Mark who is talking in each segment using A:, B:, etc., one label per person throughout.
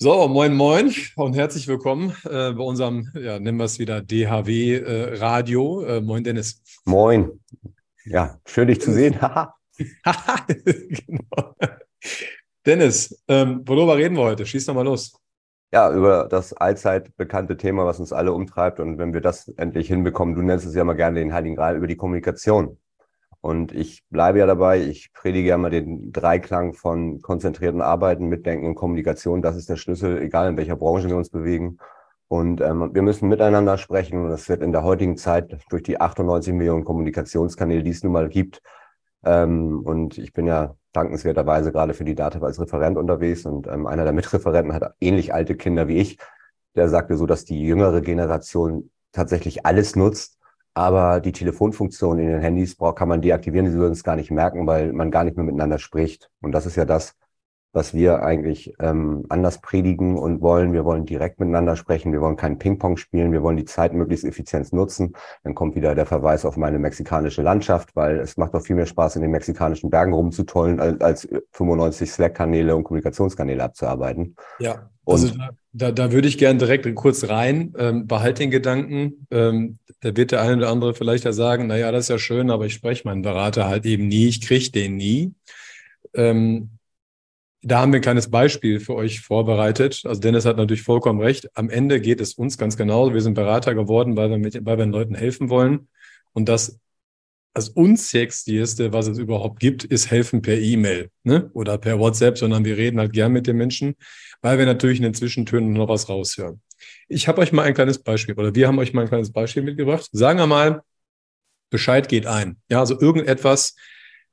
A: So, moin, moin und herzlich willkommen äh, bei unserem, ja, nennen wir es wieder DHW äh, Radio. Äh, moin, Dennis.
B: Moin. Ja, schön dich zu sehen.
A: genau. Dennis, ähm, worüber reden wir heute? Schieß doch mal los.
B: Ja, über das allzeit bekannte Thema, was uns alle umtreibt. Und wenn wir das endlich hinbekommen, du nennst es ja mal gerne den Heiligen Gral, über die Kommunikation. Und ich bleibe ja dabei, ich predige ja mal den Dreiklang von konzentrierten Arbeiten, Mitdenken und Kommunikation. Das ist der Schlüssel, egal in welcher Branche wir uns bewegen. Und ähm, wir müssen miteinander sprechen. Und das wird in der heutigen Zeit durch die 98 Millionen Kommunikationskanäle, die es nun mal gibt. Ähm, und ich bin ja dankenswerterweise gerade für die Data als Referent unterwegs. Und ähm, einer der Mitreferenten hat ähnlich alte Kinder wie ich. Der sagte so, dass die jüngere Generation tatsächlich alles nutzt aber die Telefonfunktion in den Handys kann man deaktivieren, die würden es gar nicht merken, weil man gar nicht mehr miteinander spricht. Und das ist ja das, was wir eigentlich ähm, anders predigen und wollen. Wir wollen direkt miteinander sprechen. Wir wollen keinen Ping-Pong spielen. Wir wollen die Zeit möglichst effizient nutzen. Dann kommt wieder der Verweis auf meine mexikanische Landschaft, weil es macht doch viel mehr Spaß, in den mexikanischen Bergen rumzutollen, als, als 95 Slack-Kanäle und Kommunikationskanäle abzuarbeiten.
A: Ja, also da, da, da würde ich gerne direkt kurz rein. Ähm, behalt den Gedanken. Ähm, da wird der eine oder andere vielleicht ja sagen, naja, das ist ja schön, aber ich spreche meinen Berater halt eben nie, ich kriege den nie. Ähm, da haben wir ein kleines Beispiel für euch vorbereitet. Also Dennis hat natürlich vollkommen recht. Am Ende geht es uns ganz genau. Wir sind Berater geworden, weil wir, mit, weil wir den Leuten helfen wollen. Und das, das unsexyeste, was es überhaupt gibt, ist helfen per E-Mail ne? oder per WhatsApp, sondern wir reden halt gern mit den Menschen, weil wir natürlich in den Zwischentönen noch was raushören. Ich habe euch mal ein kleines Beispiel oder wir haben euch mal ein kleines Beispiel mitgebracht. Sagen wir mal, Bescheid geht ein. Ja, also irgendetwas,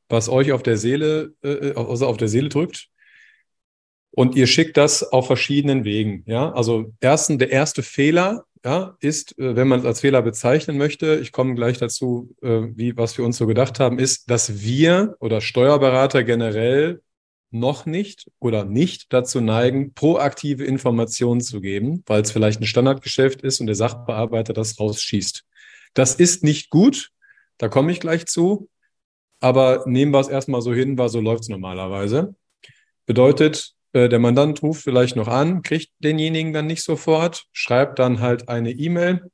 A: was euch auf der Seele, äh, also auf der Seele drückt und ihr schickt das auf verschiedenen Wegen. Ja, also ersten, der erste Fehler ja, ist, äh, wenn man es als Fehler bezeichnen möchte, ich komme gleich dazu, äh, wie, was wir uns so gedacht haben, ist, dass wir oder Steuerberater generell noch nicht oder nicht dazu neigen, proaktive Informationen zu geben, weil es vielleicht ein Standardgeschäft ist und der Sachbearbeiter das rausschießt. Das ist nicht gut, da komme ich gleich zu, aber nehmen wir es erstmal so hin, weil so läuft es normalerweise. Bedeutet, äh, der Mandant ruft vielleicht noch an, kriegt denjenigen dann nicht sofort, schreibt dann halt eine E-Mail,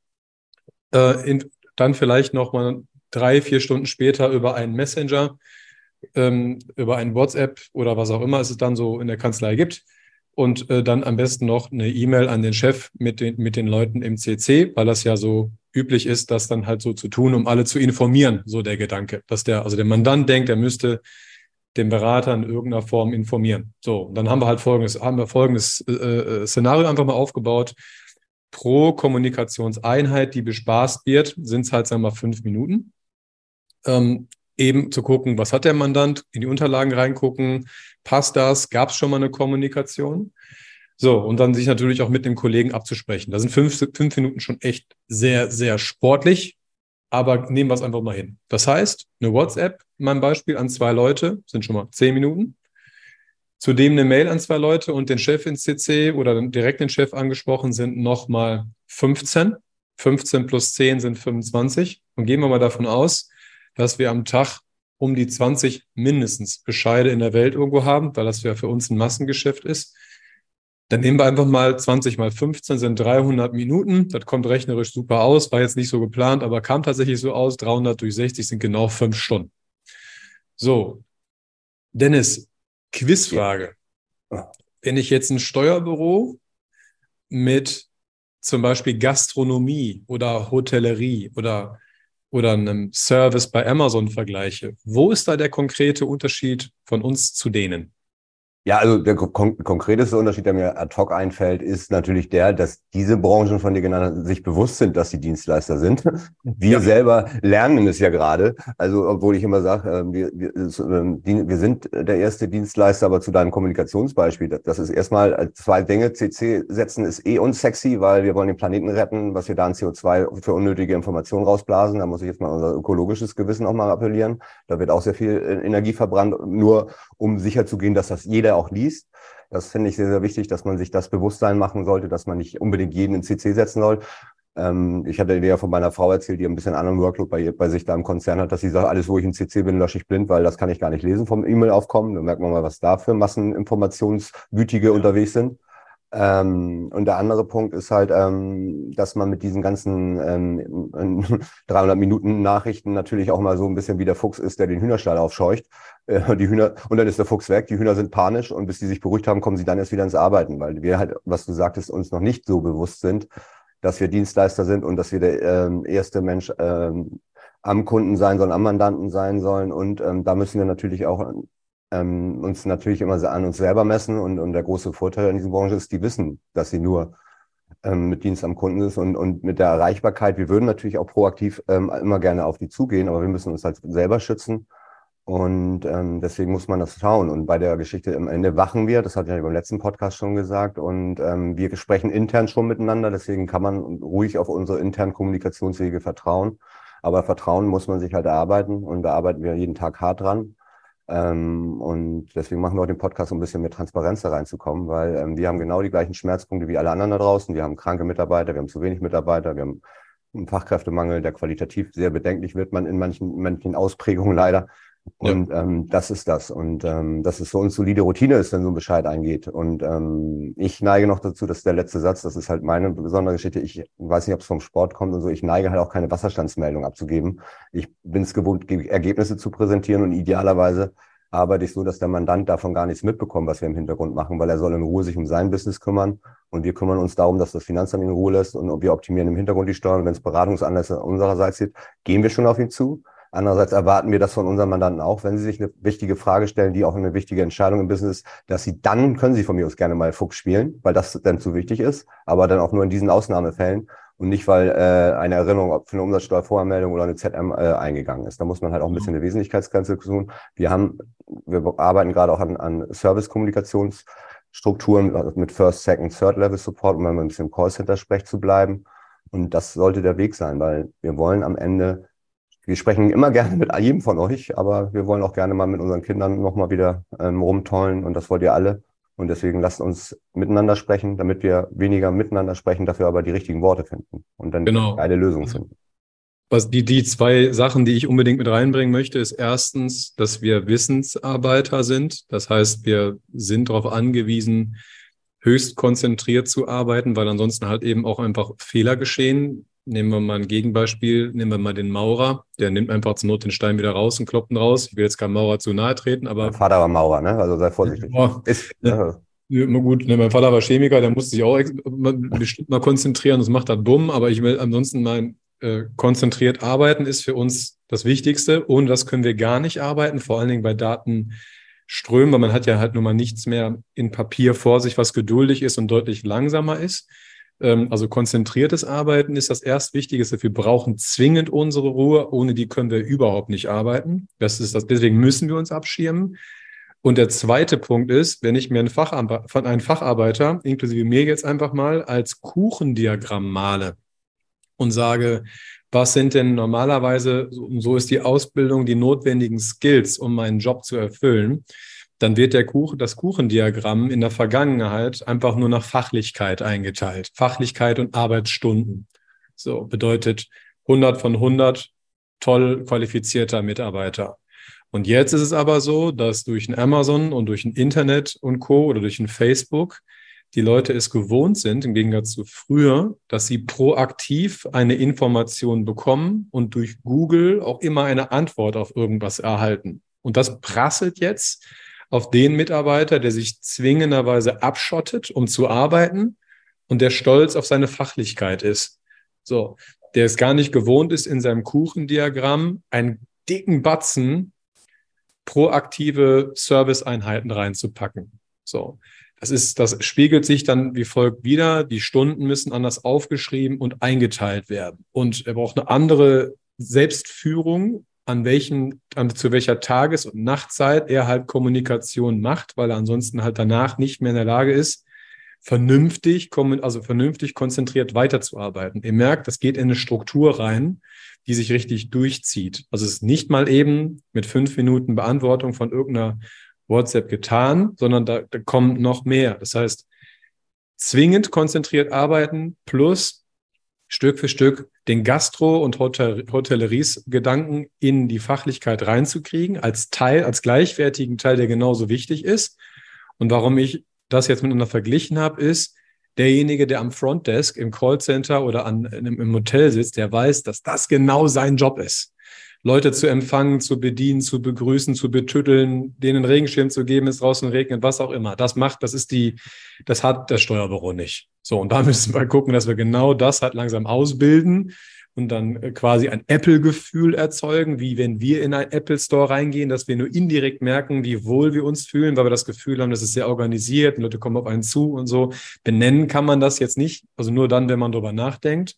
A: äh, dann vielleicht noch mal drei, vier Stunden später über einen Messenger, ähm, über ein WhatsApp oder was auch immer es dann so in der Kanzlei gibt. Und äh, dann am besten noch eine E-Mail an den Chef mit den, mit den Leuten im CC, weil das ja so üblich ist, das dann halt so zu tun, um alle zu informieren, so der Gedanke. Dass der, also der Mandant denkt, er müsste den Berater in irgendeiner Form informieren. So, dann haben wir halt folgendes, haben wir folgendes äh, äh, Szenario einfach mal aufgebaut. Pro Kommunikationseinheit, die bespaßt wird, sind es halt, sagen wir mal, fünf Minuten. Ähm, eben zu gucken, was hat der Mandant, in die Unterlagen reingucken, passt das, gab es schon mal eine Kommunikation? So, und dann sich natürlich auch mit dem Kollegen abzusprechen. Da sind fünf, fünf Minuten schon echt sehr, sehr sportlich, aber nehmen wir es einfach mal hin. Das heißt, eine WhatsApp, mein Beispiel, an zwei Leute sind schon mal zehn Minuten. Zudem eine Mail an zwei Leute und den Chef ins CC oder direkt den Chef angesprochen sind nochmal 15. 15 plus 10 sind 25. Und gehen wir mal davon aus, dass wir am Tag um die 20 mindestens Bescheide in der Welt irgendwo haben, weil das ja für uns ein Massengeschäft ist. Dann nehmen wir einfach mal 20 mal 15 sind 300 Minuten. Das kommt rechnerisch super aus. War jetzt nicht so geplant, aber kam tatsächlich so aus. 300 durch 60 sind genau fünf Stunden. So. Dennis, Quizfrage. Wenn ich jetzt ein Steuerbüro mit zum Beispiel Gastronomie oder Hotellerie oder, oder einem Service bei Amazon vergleiche, wo ist da der konkrete Unterschied von uns zu denen?
B: Ja, also der kon konkreteste Unterschied, der mir ad hoc einfällt, ist natürlich der, dass diese Branchen von dir genannt sich bewusst sind, dass sie Dienstleister sind. Wir ja. selber lernen es ja gerade. Also, obwohl ich immer sage, äh, wir, wir, äh, wir sind der erste Dienstleister, aber zu deinem Kommunikationsbbeispiel, das ist erstmal äh, zwei Dinge. CC setzen ist eh unsexy, weil wir wollen den Planeten retten, was wir da an CO2 für unnötige Informationen rausblasen. Da muss ich jetzt mal unser ökologisches Gewissen auch mal appellieren. Da wird auch sehr viel Energie verbrannt, nur um sicherzugehen, dass das jeder auch liest. Das finde ich sehr, sehr wichtig, dass man sich das Bewusstsein machen sollte, dass man nicht unbedingt jeden in CC setzen soll. Ähm, ich hatte ja von meiner Frau erzählt, die ein bisschen anderen Workload bei, bei sich da im Konzern hat, dass sie sagt, alles, wo ich in CC bin, lösche ich blind, weil das kann ich gar nicht lesen vom E-Mail-Aufkommen. Da merkt man mal, was da für Masseninformationsgütige ja. unterwegs sind. Ähm, und der andere Punkt ist halt, ähm, dass man mit diesen ganzen ähm, 300 Minuten Nachrichten natürlich auch mal so ein bisschen wie der Fuchs ist, der den Hühnerstall aufscheucht. Äh, die Hühner, und dann ist der Fuchs weg. Die Hühner sind panisch und bis die sich beruhigt haben, kommen sie dann erst wieder ins Arbeiten, weil wir halt, was du sagtest, uns noch nicht so bewusst sind, dass wir Dienstleister sind und dass wir der ähm, erste Mensch ähm, am Kunden sein sollen, am Mandanten sein sollen. Und ähm, da müssen wir natürlich auch ähm, uns natürlich immer an uns selber messen. Und, und der große Vorteil in dieser Branche ist, die wissen, dass sie nur ähm, mit Dienst am Kunden ist und, und mit der Erreichbarkeit. Wir würden natürlich auch proaktiv ähm, immer gerne auf die zugehen, aber wir müssen uns halt selber schützen. Und ähm, deswegen muss man das schauen. Und bei der Geschichte im Ende wachen wir, das hatte ich ja beim letzten Podcast schon gesagt, und ähm, wir sprechen intern schon miteinander, deswegen kann man ruhig auf unsere internen Kommunikationswege vertrauen. Aber Vertrauen muss man sich halt erarbeiten und da arbeiten wir jeden Tag hart dran. Ähm, und deswegen machen wir auch den Podcast, um ein bisschen mehr Transparenz da reinzukommen, weil ähm, wir haben genau die gleichen Schmerzpunkte wie alle anderen da draußen. Wir haben kranke Mitarbeiter, wir haben zu wenig Mitarbeiter, wir haben einen Fachkräftemangel, der qualitativ sehr bedenklich wird, man in manchen, in manchen Ausprägungen leider. Und ja. ähm, das ist das. Und ähm, dass es für uns solide Routine ist, wenn so ein Bescheid eingeht. Und ähm, ich neige noch dazu, dass der letzte Satz, das ist halt meine besondere Geschichte. Ich weiß nicht, ob es vom Sport kommt und so. Ich neige halt auch keine Wasserstandsmeldung abzugeben. Ich bin es gewohnt, Ergebnisse zu präsentieren und idealerweise arbeite ich so, dass der Mandant davon gar nichts mitbekommt, was wir im Hintergrund machen, weil er soll in Ruhe sich um sein Business kümmern und wir kümmern uns darum, dass das Finanzamt in Ruhe lässt und wir optimieren im Hintergrund die Steuern. Wenn es Beratungsanlässe unsererseits gibt, gehen wir schon auf ihn zu. Andererseits erwarten wir das von unseren Mandanten auch, wenn sie sich eine wichtige Frage stellen, die auch eine wichtige Entscheidung im Business ist, dass sie dann, können sie von mir aus gerne mal Fuchs spielen, weil das dann zu wichtig ist, aber dann auch nur in diesen Ausnahmefällen und nicht, weil äh, eine Erinnerung für eine Umsatzsteuervoranmeldung oder eine ZM äh, eingegangen ist. Da muss man halt auch ein bisschen eine Wesentlichkeitsgrenze tun. Wir haben, wir arbeiten gerade auch an, an Service-Kommunikationsstrukturen also mit First, Second, Third Level Support, um mal ein bisschen im Callcenter-Sprech zu bleiben. Und das sollte der Weg sein, weil wir wollen am Ende wir sprechen immer gerne mit jedem von euch, aber wir wollen auch gerne mal mit unseren Kindern nochmal wieder ähm, rumtollen und das wollt ihr alle. Und deswegen lasst uns miteinander sprechen, damit wir weniger miteinander sprechen, dafür aber die richtigen Worte finden und dann genau. eine Lösung finden.
A: Was die, die zwei Sachen, die ich unbedingt mit reinbringen möchte, ist erstens, dass wir Wissensarbeiter sind. Das heißt, wir sind darauf angewiesen, höchst konzentriert zu arbeiten, weil ansonsten halt eben auch einfach Fehler geschehen. Nehmen wir mal ein Gegenbeispiel, nehmen wir mal den Maurer, der nimmt einfach zur Not den Stein wieder raus und kloppt ihn raus. Ich will jetzt keinem Maurer zu nahe treten, aber.
B: Mein Vater war Maurer, ne? Also sei vorsichtig.
A: Oh, ist, ja. Ja, gut, ne, mein Vater war Chemiker, der musste sich auch bestimmt mal konzentrieren, das macht er dumm, aber ich will ansonsten mal äh, konzentriert arbeiten, ist für uns das Wichtigste. Ohne das können wir gar nicht arbeiten, vor allen Dingen bei Datenströmen, weil man hat ja halt nun mal nichts mehr in Papier vor sich, was geduldig ist und deutlich langsamer ist. Ähm, also konzentriertes Arbeiten ist das Erstwichtigste. Wir brauchen zwingend unsere Ruhe. Ohne die können wir überhaupt nicht arbeiten. Das ist das. Deswegen müssen wir uns abschirmen. Und der zweite Punkt ist, wenn ich mir einen, Facharbe einen Facharbeiter, inklusive mir jetzt einfach mal, als Kuchendiagramm male und sage, was sind denn normalerweise, so ist die Ausbildung, die notwendigen Skills, um meinen Job zu erfüllen, dann wird der Kuchen, das Kuchendiagramm in der Vergangenheit einfach nur nach Fachlichkeit eingeteilt. Fachlichkeit und Arbeitsstunden. So bedeutet 100 von 100 toll qualifizierter Mitarbeiter. Und jetzt ist es aber so, dass durch ein Amazon und durch ein Internet und Co. oder durch ein Facebook die Leute es gewohnt sind, im Gegensatz zu früher, dass sie proaktiv eine Information bekommen und durch Google auch immer eine Antwort auf irgendwas erhalten. Und das prasselt jetzt auf den Mitarbeiter, der sich zwingenderweise abschottet, um zu arbeiten und der stolz auf seine Fachlichkeit ist. So, der es gar nicht gewohnt ist, in seinem Kuchendiagramm einen dicken Batzen proaktive Serviceeinheiten reinzupacken. So, das ist, das spiegelt sich dann wie folgt wieder. Die Stunden müssen anders aufgeschrieben und eingeteilt werden. Und er braucht eine andere Selbstführung an welchen, an, zu welcher Tages- und Nachtzeit er halt Kommunikation macht, weil er ansonsten halt danach nicht mehr in der Lage ist, vernünftig, also vernünftig konzentriert weiterzuarbeiten. Ihr merkt, das geht in eine Struktur rein, die sich richtig durchzieht. Also es ist nicht mal eben mit fünf Minuten Beantwortung von irgendeiner WhatsApp getan, sondern da, da kommt noch mehr. Das heißt, zwingend konzentriert arbeiten plus Stück für Stück den Gastro- und Hotel Hotelleries-Gedanken in die Fachlichkeit reinzukriegen, als Teil, als gleichwertigen Teil, der genauso wichtig ist. Und warum ich das jetzt miteinander verglichen habe, ist, derjenige, der am Frontdesk im Callcenter oder an, im Hotel sitzt, der weiß, dass das genau sein Job ist. Leute zu empfangen, zu bedienen, zu begrüßen, zu betütteln, denen Regenschirm zu geben, es draußen regnet, was auch immer. Das macht, das ist die, das hat das Steuerbüro nicht. So, und da müssen wir gucken, dass wir genau das halt langsam ausbilden und dann äh, quasi ein Apple-Gefühl erzeugen, wie wenn wir in einen Apple Store reingehen, dass wir nur indirekt merken, wie wohl wir uns fühlen, weil wir das Gefühl haben, das ist sehr organisiert, Leute kommen auf einen zu und so. Benennen kann man das jetzt nicht, also nur dann, wenn man darüber nachdenkt.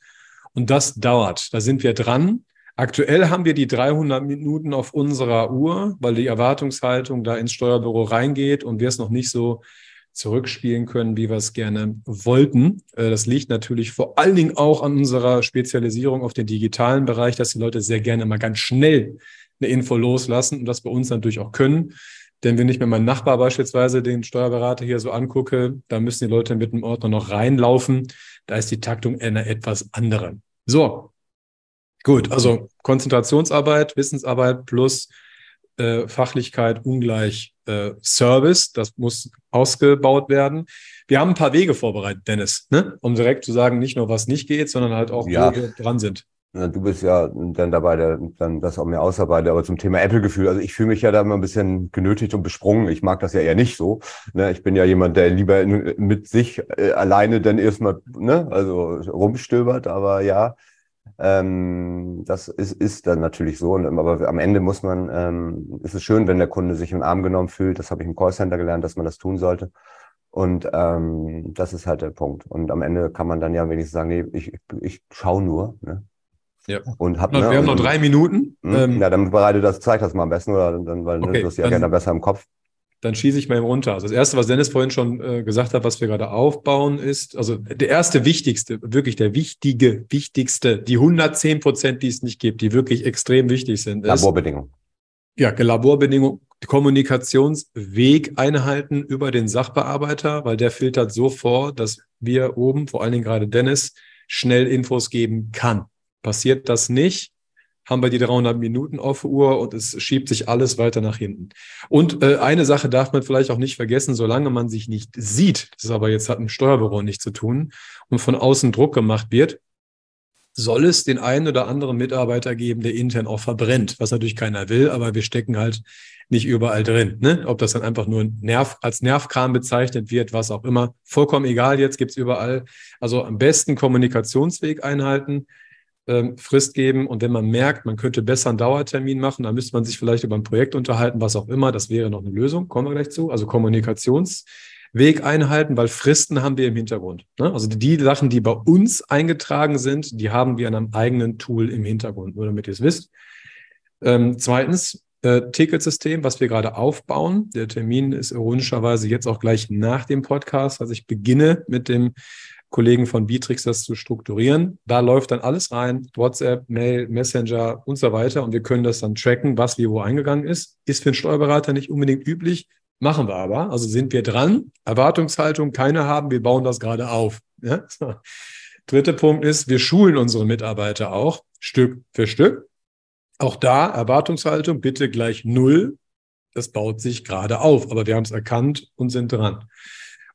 A: Und das dauert. Da sind wir dran. Aktuell haben wir die 300 Minuten auf unserer Uhr, weil die Erwartungshaltung da ins Steuerbüro reingeht und wir es noch nicht so zurückspielen können, wie wir es gerne wollten. Äh, das liegt natürlich vor allen Dingen auch an unserer Spezialisierung auf den digitalen Bereich, dass die Leute sehr gerne mal ganz schnell eine Info loslassen und das bei uns natürlich auch können. Denn wenn ich mir meinen Nachbar beispielsweise, den Steuerberater hier so angucke, da müssen die Leute mit dem Ordner noch reinlaufen. Da ist die Taktung eine etwas andere. So, Gut, also Konzentrationsarbeit, Wissensarbeit plus äh, Fachlichkeit ungleich äh, Service. Das muss ausgebaut werden. Wir haben ein paar Wege vorbereitet, Dennis, ne? um direkt zu sagen, nicht nur was nicht geht, sondern halt auch,
B: ja.
A: wo wir dran sind.
B: Na, du bist ja dann dabei, der dann das auch mehr ausarbeitet. Aber zum Thema Apple-Gefühl, also ich fühle mich ja da immer ein bisschen genötigt und besprungen. Ich mag das ja eher nicht so. Ne? Ich bin ja jemand, der lieber mit sich äh, alleine dann erstmal, ne, also rumstöbert. Aber ja, ähm, das ist, ist dann natürlich so. Und, aber am Ende muss man, ähm, ist es schön, wenn der Kunde sich im Arm genommen fühlt. Das habe ich im Callcenter gelernt, dass man das tun sollte. Und ähm, das ist halt der Punkt. Und am Ende kann man dann ja wenigstens sagen, nee, ich, ich schaue nur. Ne?
A: Ja. Und hab, ne, wir haben noch drei Minuten.
B: Mh, ähm, ja, dann bereite das, zeig das mal am besten, oder dann, weil ne, okay, du hast die Agenda besser im Kopf
A: dann schieße ich mal runter. Also das erste, was Dennis vorhin schon äh, gesagt hat, was wir gerade aufbauen, ist, also der erste wichtigste, wirklich der wichtige, wichtigste, die 110 Prozent, die es nicht gibt, die wirklich extrem wichtig sind.
B: Laborbedingungen.
A: Ja, Laborbedingungen, Kommunikationsweg einhalten über den Sachbearbeiter, weil der filtert so vor, dass wir oben, vor allen Dingen gerade Dennis, schnell Infos geben kann. Passiert das nicht, haben wir die 300 Minuten auf Uhr und es schiebt sich alles weiter nach hinten. Und äh, eine Sache darf man vielleicht auch nicht vergessen, solange man sich nicht sieht, das aber jetzt hat ein Steuerbüro nicht zu tun und von außen Druck gemacht wird, soll es den einen oder anderen Mitarbeiter geben, der intern auch verbrennt, was natürlich keiner will, aber wir stecken halt nicht überall drin. Ne? Ob das dann einfach nur Nerv, als Nervkram bezeichnet wird, was auch immer, vollkommen egal, jetzt gibt's überall. Also am besten Kommunikationsweg einhalten, ähm, Frist geben. Und wenn man merkt, man könnte besser einen Dauertermin machen, dann müsste man sich vielleicht über ein Projekt unterhalten, was auch immer. Das wäre noch eine Lösung. Kommen wir gleich zu. Also Kommunikationsweg einhalten, weil Fristen haben wir im Hintergrund. Ne? Also die Sachen, die bei uns eingetragen sind, die haben wir in einem eigenen Tool im Hintergrund, nur damit ihr es wisst. Ähm, zweitens, äh, Ticketsystem, was wir gerade aufbauen. Der Termin ist ironischerweise jetzt auch gleich nach dem Podcast. Also ich beginne mit dem Kollegen von Bitrix das zu strukturieren. Da läuft dann alles rein, WhatsApp, Mail, Messenger und so weiter. Und wir können das dann tracken, was wie wo eingegangen ist. Ist für einen Steuerberater nicht unbedingt üblich, machen wir aber. Also sind wir dran. Erwartungshaltung keine haben, wir bauen das gerade auf. Ja? So. Dritter Punkt ist, wir schulen unsere Mitarbeiter auch Stück für Stück. Auch da Erwartungshaltung bitte gleich null. Das baut sich gerade auf, aber wir haben es erkannt und sind dran.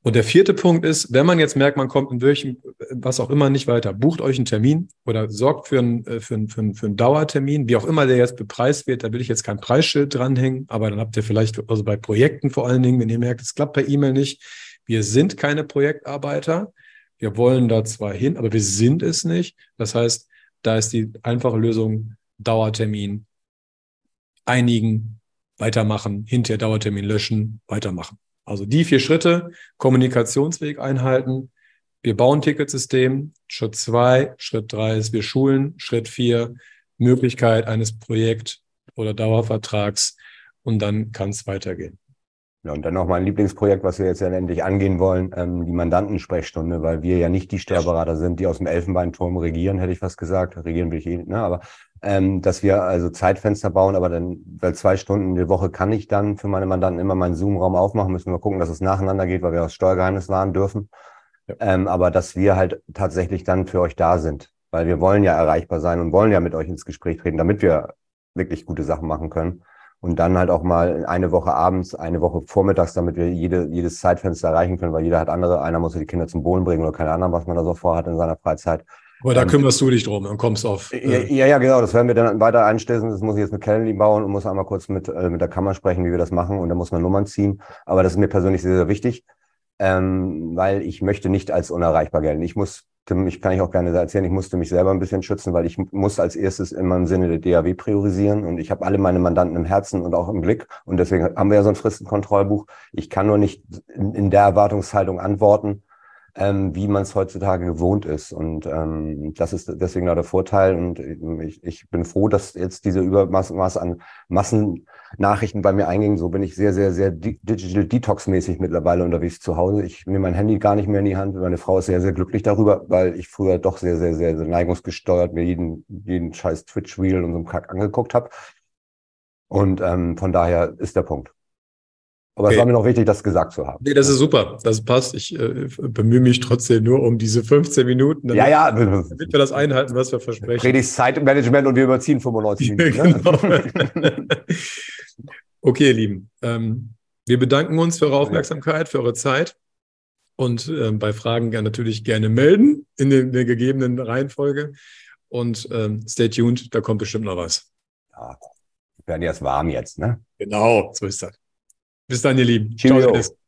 A: Und der vierte Punkt ist, wenn man jetzt merkt, man kommt in welchem, was auch immer nicht weiter, bucht euch einen Termin oder sorgt für einen, äh, für einen, für einen, für einen Dauertermin, wie auch immer der jetzt bepreist wird, da will ich jetzt kein Preisschild dranhängen, aber dann habt ihr vielleicht, also bei Projekten vor allen Dingen, wenn ihr merkt, es klappt per E-Mail nicht, wir sind keine Projektarbeiter, wir wollen da zwar hin, aber wir sind es nicht. Das heißt, da ist die einfache Lösung Dauertermin einigen, weitermachen, hinterher Dauertermin löschen, weitermachen. Also die vier Schritte, Kommunikationsweg einhalten. Wir bauen Ticketsystem. Schritt zwei, Schritt drei ist, wir schulen. Schritt vier, Möglichkeit eines Projekt- oder Dauervertrags. Und dann kann es weitergehen.
B: Ja, und dann noch mein Lieblingsprojekt, was wir jetzt ja endlich angehen wollen, ähm, die Mandantensprechstunde, weil wir ja nicht die Steuerberater sind, die aus dem Elfenbeinturm regieren, hätte ich fast gesagt. Regieren will ich eh nicht, ne? aber ähm, dass wir also Zeitfenster bauen, aber dann, weil zwei Stunden die Woche kann ich dann für meine Mandanten immer meinen Zoom-Raum aufmachen, müssen wir gucken, dass es nacheinander geht, weil wir aus Steuergeheimnis wahren dürfen. Ja. Ähm, aber dass wir halt tatsächlich dann für euch da sind, weil wir wollen ja erreichbar sein und wollen ja mit euch ins Gespräch treten, damit wir wirklich gute Sachen machen können. und dann halt auch mal eine Woche abends, eine Woche vormittags, damit wir jede, jedes Zeitfenster erreichen können, weil jeder hat andere. Einer muss die Kinder zum Bohlen bringen oder keine Ahnung, was man da so vorhat in seiner Freizeit.
A: Aber da ähm, kümmerst du dich drum und kommst auf.
B: Äh ja, ja, genau. Das werden wir dann weiter einstellen. Das muss ich jetzt mit Calendly bauen und muss einmal kurz mit, äh, mit der Kammer sprechen, wie wir das machen. Und da muss man Nummern ziehen. Aber das ist mir persönlich sehr, sehr wichtig, ähm, weil ich möchte nicht als unerreichbar gelten. Ich muss ich kann ich auch gerne erzählen, ich musste mich selber ein bisschen schützen, weil ich muss als erstes immer im Sinne der DAW priorisieren und ich habe alle meine Mandanten im Herzen und auch im Blick und deswegen haben wir ja so ein Fristenkontrollbuch. Ich kann nur nicht in, in der Erwartungshaltung antworten, ähm, wie man es heutzutage gewohnt ist. Und ähm, das ist deswegen auch der Vorteil. Und ich, ich bin froh, dass jetzt diese Übermaß Maß an Massennachrichten bei mir eingingen. So bin ich sehr, sehr, sehr digital detox-mäßig mittlerweile unterwegs zu Hause. Ich nehme mein Handy gar nicht mehr in die Hand. Meine Frau ist sehr, sehr glücklich darüber, weil ich früher doch sehr, sehr, sehr, sehr neigungsgesteuert mir jeden, jeden scheiß Twitch-Reel und so einen Kack angeguckt habe. Und ähm, von daher ist der Punkt. Aber okay. es war mir noch wichtig, das gesagt zu haben.
A: Nee, das ist super. Das passt. Ich äh, bemühe mich trotzdem nur um diese 15 Minuten.
B: Damit, ja, ja.
A: Damit wir das einhalten, was wir versprechen.
B: Predigt Zeitmanagement und wir überziehen 95 Minuten.
A: genau. okay, ihr Lieben. Ähm, wir bedanken uns für eure Aufmerksamkeit, für eure Zeit. Und ähm, bei Fragen gerne, natürlich gerne melden in, den, in der gegebenen Reihenfolge. Und ähm, stay tuned, da kommt bestimmt noch was.
B: Ja, wir werden erst warm jetzt, ne?
A: Genau, so ist das. Bis dann, ihr Lieben. Cheerio. Ciao.